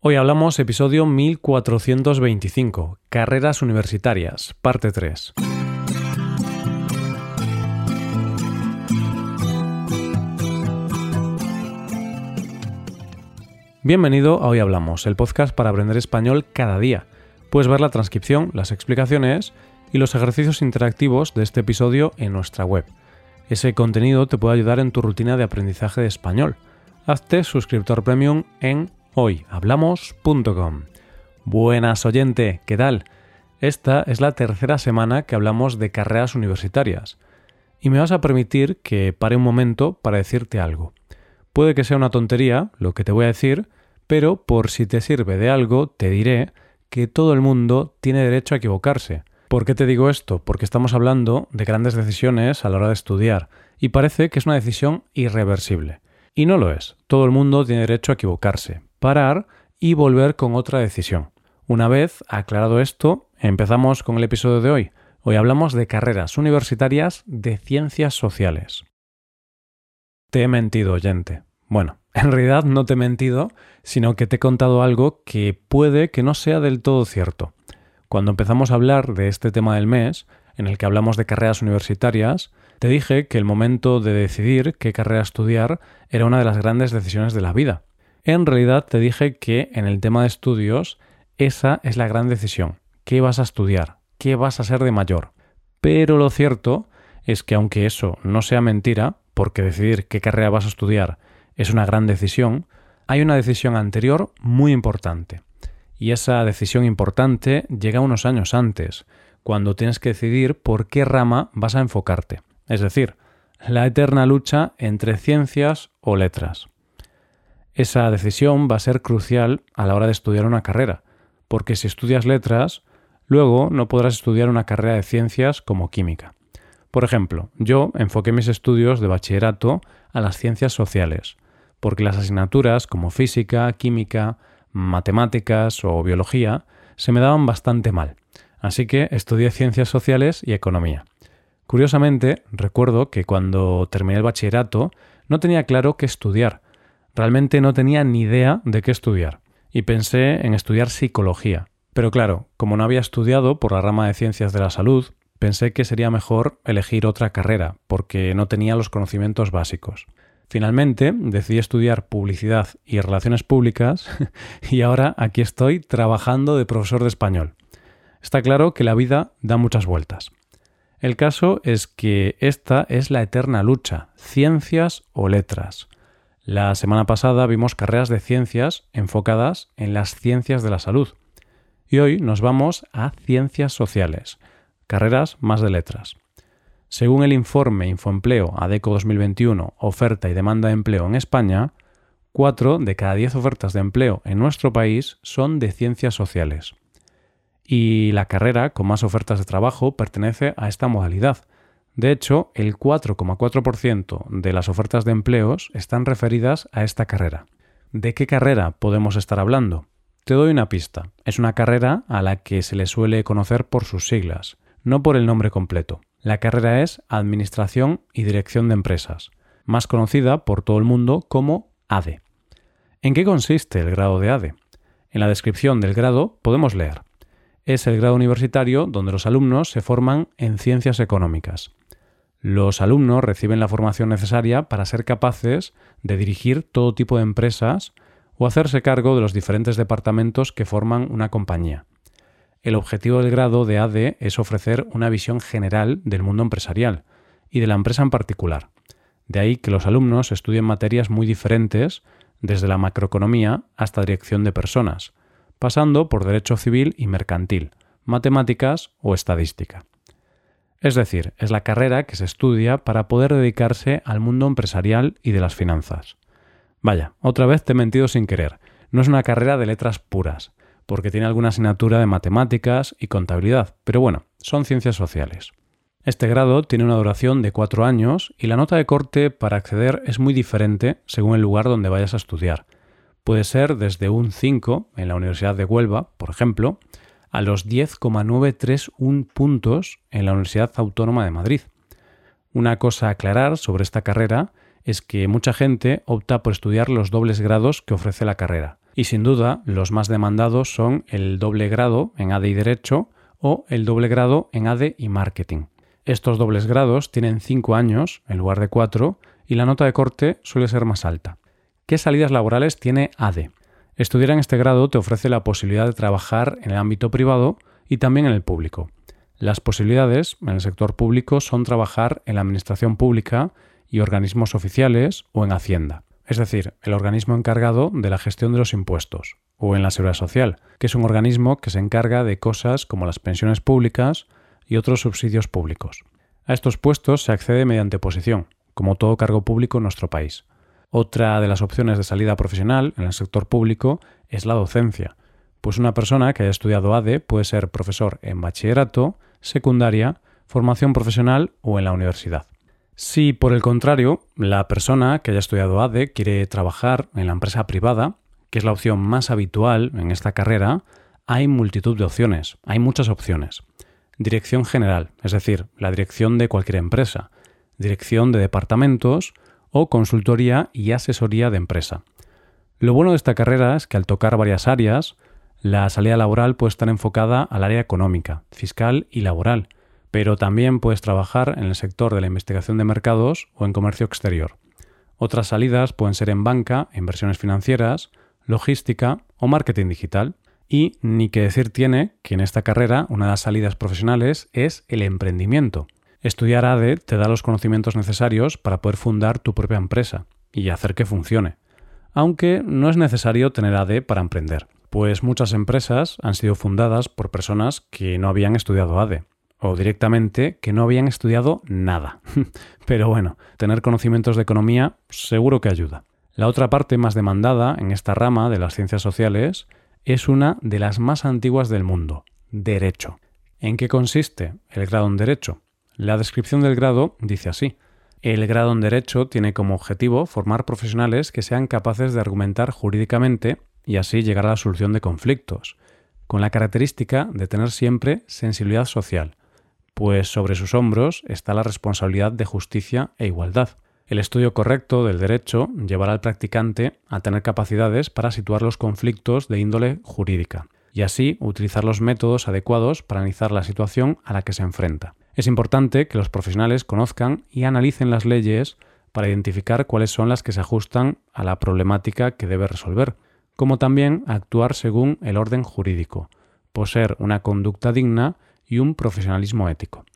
Hoy hablamos episodio 1425, Carreras Universitarias, parte 3. Bienvenido a Hoy Hablamos, el podcast para aprender español cada día. Puedes ver la transcripción, las explicaciones y los ejercicios interactivos de este episodio en nuestra web. Ese contenido te puede ayudar en tu rutina de aprendizaje de español. Hazte suscriptor premium en hoyhablamos.com. Buenas oyente, ¿qué tal? Esta es la tercera semana que hablamos de carreras universitarias. Y me vas a permitir que pare un momento para decirte algo. Puede que sea una tontería lo que te voy a decir, pero por si te sirve de algo, te diré que todo el mundo tiene derecho a equivocarse. ¿Por qué te digo esto? Porque estamos hablando de grandes decisiones a la hora de estudiar, y parece que es una decisión irreversible. Y no lo es. Todo el mundo tiene derecho a equivocarse, parar y volver con otra decisión. Una vez aclarado esto, empezamos con el episodio de hoy. Hoy hablamos de carreras universitarias de ciencias sociales. Te he mentido, oyente. Bueno, en realidad no te he mentido, sino que te he contado algo que puede que no sea del todo cierto. Cuando empezamos a hablar de este tema del mes, en el que hablamos de carreras universitarias, te dije que el momento de decidir qué carrera estudiar era una de las grandes decisiones de la vida. En realidad te dije que en el tema de estudios esa es la gran decisión. ¿Qué vas a estudiar? ¿Qué vas a ser de mayor? Pero lo cierto es que aunque eso no sea mentira, porque decidir qué carrera vas a estudiar es una gran decisión, hay una decisión anterior muy importante. Y esa decisión importante llega unos años antes, cuando tienes que decidir por qué rama vas a enfocarte. Es decir, la eterna lucha entre ciencias o letras. Esa decisión va a ser crucial a la hora de estudiar una carrera, porque si estudias letras, luego no podrás estudiar una carrera de ciencias como química. Por ejemplo, yo enfoqué mis estudios de bachillerato a las ciencias sociales, porque las asignaturas como física, química, matemáticas o biología se me daban bastante mal, así que estudié ciencias sociales y economía. Curiosamente, recuerdo que cuando terminé el bachillerato no tenía claro qué estudiar, Realmente no tenía ni idea de qué estudiar y pensé en estudiar psicología. Pero claro, como no había estudiado por la rama de ciencias de la salud, pensé que sería mejor elegir otra carrera, porque no tenía los conocimientos básicos. Finalmente decidí estudiar publicidad y relaciones públicas y ahora aquí estoy trabajando de profesor de español. Está claro que la vida da muchas vueltas. El caso es que esta es la eterna lucha, ciencias o letras. La semana pasada vimos carreras de ciencias enfocadas en las ciencias de la salud. Y hoy nos vamos a ciencias sociales, carreras más de letras. Según el informe Infoempleo ADECO 2021, Oferta y Demanda de Empleo en España, 4 de cada 10 ofertas de empleo en nuestro país son de ciencias sociales. Y la carrera con más ofertas de trabajo pertenece a esta modalidad, de hecho, el 4,4% de las ofertas de empleos están referidas a esta carrera. ¿De qué carrera podemos estar hablando? Te doy una pista. Es una carrera a la que se le suele conocer por sus siglas, no por el nombre completo. La carrera es Administración y Dirección de Empresas, más conocida por todo el mundo como ADE. ¿En qué consiste el grado de ADE? En la descripción del grado podemos leer. Es el grado universitario donde los alumnos se forman en ciencias económicas. Los alumnos reciben la formación necesaria para ser capaces de dirigir todo tipo de empresas o hacerse cargo de los diferentes departamentos que forman una compañía. El objetivo del grado de AD es ofrecer una visión general del mundo empresarial y de la empresa en particular. De ahí que los alumnos estudien materias muy diferentes, desde la macroeconomía hasta dirección de personas, pasando por derecho civil y mercantil, matemáticas o estadística. Es decir, es la carrera que se estudia para poder dedicarse al mundo empresarial y de las finanzas. Vaya, otra vez te he mentido sin querer. No es una carrera de letras puras, porque tiene alguna asignatura de matemáticas y contabilidad, pero bueno, son ciencias sociales. Este grado tiene una duración de cuatro años y la nota de corte para acceder es muy diferente según el lugar donde vayas a estudiar. Puede ser desde un 5 en la Universidad de Huelva, por ejemplo, a los 10,931 puntos en la Universidad Autónoma de Madrid. Una cosa a aclarar sobre esta carrera es que mucha gente opta por estudiar los dobles grados que ofrece la carrera, Y sin duda, los más demandados son el doble grado en ADE y Derecho o el doble grado en ADE y Marketing. Estos dobles grados tienen 5 años en lugar de 4 y la nota de corte suele ser más alta. ¿Qué salidas laborales tiene ADE? Estudiar en este grado te ofrece la posibilidad de trabajar en el ámbito privado y también en el público. Las posibilidades en el sector público son trabajar en la administración pública y organismos oficiales o en Hacienda, es decir, el organismo encargado de la gestión de los impuestos, o en la Seguridad Social, que es un organismo que se encarga de cosas como las pensiones públicas y otros subsidios públicos. A estos puestos se accede mediante posición, como todo cargo público en nuestro país. Otra de las opciones de salida profesional en el sector público es la docencia, pues una persona que haya estudiado ADE puede ser profesor en bachillerato, secundaria, formación profesional o en la universidad. Si, por el contrario, la persona que haya estudiado ADE quiere trabajar en la empresa privada, que es la opción más habitual en esta carrera, hay multitud de opciones, hay muchas opciones. Dirección general, es decir, la dirección de cualquier empresa, dirección de departamentos o consultoría y asesoría de empresa. Lo bueno de esta carrera es que al tocar varias áreas, la salida laboral puede estar enfocada al área económica, fiscal y laboral, pero también puedes trabajar en el sector de la investigación de mercados o en comercio exterior. Otras salidas pueden ser en banca, inversiones financieras, logística o marketing digital. Y ni que decir tiene que en esta carrera una de las salidas profesionales es el emprendimiento. Estudiar ADE te da los conocimientos necesarios para poder fundar tu propia empresa y hacer que funcione. Aunque no es necesario tener ADE para emprender, pues muchas empresas han sido fundadas por personas que no habían estudiado ADE o directamente que no habían estudiado nada. Pero bueno, tener conocimientos de economía seguro que ayuda. La otra parte más demandada en esta rama de las ciencias sociales es una de las más antiguas del mundo, Derecho. ¿En qué consiste el grado en Derecho? La descripción del grado dice así. El grado en Derecho tiene como objetivo formar profesionales que sean capaces de argumentar jurídicamente y así llegar a la solución de conflictos, con la característica de tener siempre sensibilidad social, pues sobre sus hombros está la responsabilidad de justicia e igualdad. El estudio correcto del derecho llevará al practicante a tener capacidades para situar los conflictos de índole jurídica y así utilizar los métodos adecuados para analizar la situación a la que se enfrenta. Es importante que los profesionales conozcan y analicen las leyes para identificar cuáles son las que se ajustan a la problemática que debe resolver, como también actuar según el orden jurídico, poseer una conducta digna y un profesionalismo ético.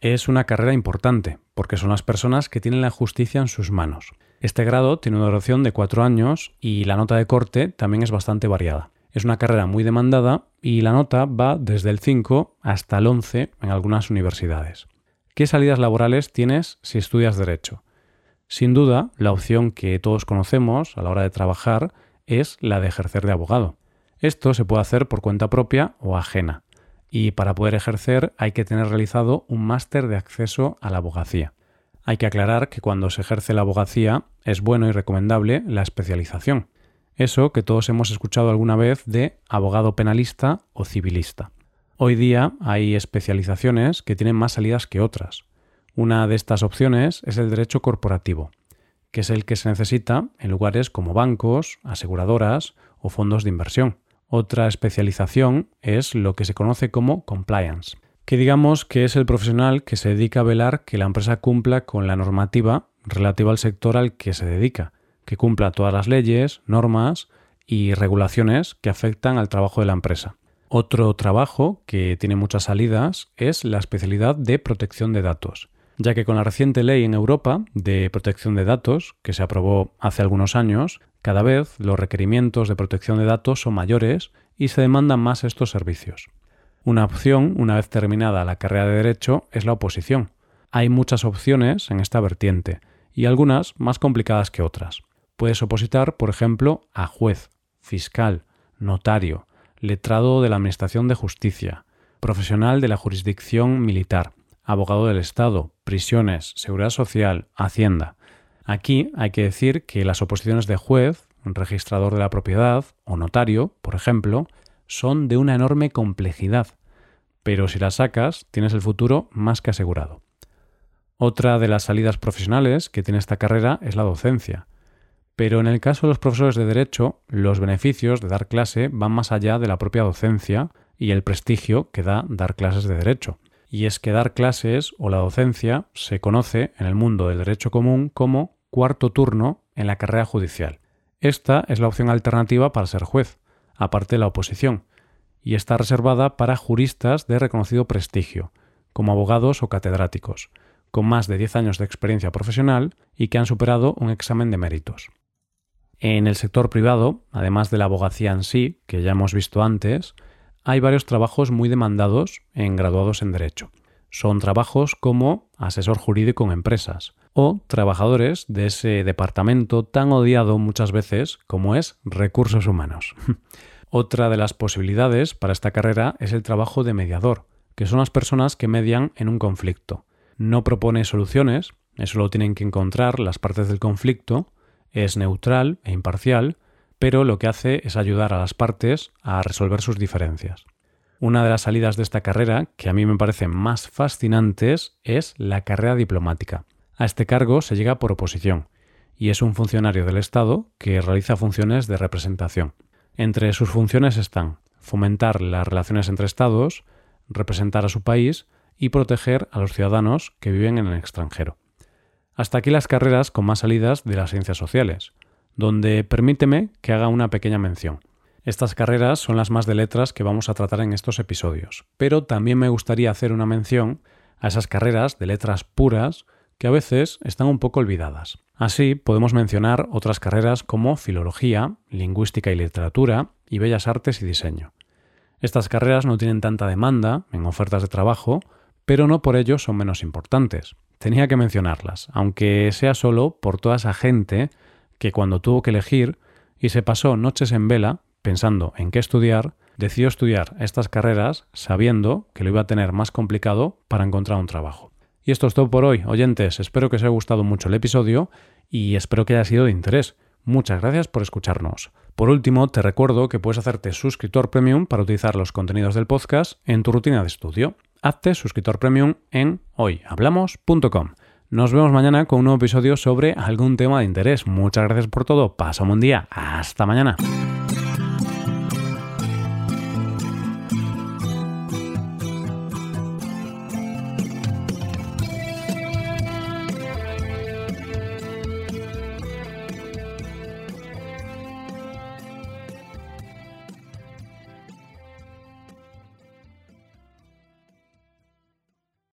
Es una carrera importante, porque son las personas que tienen la justicia en sus manos. Este grado tiene una duración de cuatro años y la nota de corte también es bastante variada. Es una carrera muy demandada y la nota va desde el 5 hasta el 11 en algunas universidades. ¿Qué salidas laborales tienes si estudias derecho? Sin duda, la opción que todos conocemos a la hora de trabajar es la de ejercer de abogado. Esto se puede hacer por cuenta propia o ajena y para poder ejercer hay que tener realizado un máster de acceso a la abogacía. Hay que aclarar que cuando se ejerce la abogacía es bueno y recomendable la especialización. Eso que todos hemos escuchado alguna vez de abogado penalista o civilista. Hoy día hay especializaciones que tienen más salidas que otras. Una de estas opciones es el derecho corporativo, que es el que se necesita en lugares como bancos, aseguradoras o fondos de inversión. Otra especialización es lo que se conoce como compliance, que digamos que es el profesional que se dedica a velar que la empresa cumpla con la normativa relativa al sector al que se dedica, que cumpla todas las leyes, normas y regulaciones que afectan al trabajo de la empresa. Otro trabajo que tiene muchas salidas es la especialidad de protección de datos, ya que con la reciente ley en Europa de protección de datos, que se aprobó hace algunos años, cada vez los requerimientos de protección de datos son mayores y se demandan más estos servicios. Una opción, una vez terminada la carrera de Derecho, es la oposición. Hay muchas opciones en esta vertiente, y algunas más complicadas que otras. Puedes opositar, por ejemplo, a juez, fiscal, notario, letrado de la Administración de Justicia, profesional de la jurisdicción militar, abogado del Estado, prisiones, seguridad social, hacienda. Aquí hay que decir que las oposiciones de juez, registrador de la propiedad o notario, por ejemplo, son de una enorme complejidad, pero si las sacas tienes el futuro más que asegurado. Otra de las salidas profesionales que tiene esta carrera es la docencia, Pero en el caso de los profesores de Derecho, los beneficios de dar clase van más allá de la propia docencia y el prestigio que da dar clases de Derecho. Y es que dar clases o la docencia se conoce en el mundo del derecho común como cuarto turno en la carrera judicial. Esta es la opción alternativa para ser juez, aparte de la oposición, y está reservada para juristas de reconocido prestigio, como abogados o catedráticos, con más de 10 años de experiencia profesional y que han superado un examen de méritos. En el sector privado, además de la abogacía en sí, que ya hemos visto antes, hay varios trabajos muy demandados en graduados en Derecho. Son trabajos como asesor jurídico en empresas o trabajadores de ese departamento tan odiado muchas veces como es recursos humanos. Otra de las posibilidades para esta carrera es el trabajo de mediador, que son las personas que median en un conflicto. No propone soluciones, eso lo tienen que encontrar las partes del conflicto, es neutral e imparcial, pero lo que hace es ayudar a las partes a resolver sus diferencias. Una de las salidas de esta carrera, que a mí me parecen más fascinantes, es la carrera diplomática. A este cargo se llega por oposición, y es un funcionario del Estado que realiza funciones de representación. Entre sus funciones están fomentar las relaciones entre Estados, representar a su país y proteger a los ciudadanos que viven en el extranjero. Hasta aquí las carreras con más salidas de las ciencias sociales, donde permíteme que haga una pequeña mención. Estas carreras son las más de letras que vamos a tratar en estos episodios, pero también me gustaría hacer una mención a esas carreras de letras puras que a veces están un poco olvidadas. Así podemos mencionar otras carreras como filología, lingüística y literatura y bellas artes y diseño. Estas carreras no tienen tanta demanda en ofertas de trabajo, pero no por ello son menos importantes. Tenía que mencionarlas, aunque sea solo por toda esa gente que cuando tuvo que elegir y se pasó noches en vela pensando en qué estudiar, decidió estudiar estas carreras sabiendo que lo iba a tener más complicado para encontrar un trabajo. Y esto es todo por hoy, oyentes. Espero que os haya gustado mucho el episodio y espero que haya sido de interés. Muchas gracias por escucharnos. Por último, te recuerdo que puedes hacerte suscriptor premium para utilizar los contenidos del podcast en tu rutina de estudio hazte suscriptor premium en hoyhablamos.com. Nos vemos mañana con un nuevo episodio sobre algún tema de interés. Muchas gracias por todo. Pasa un buen día. Hasta mañana.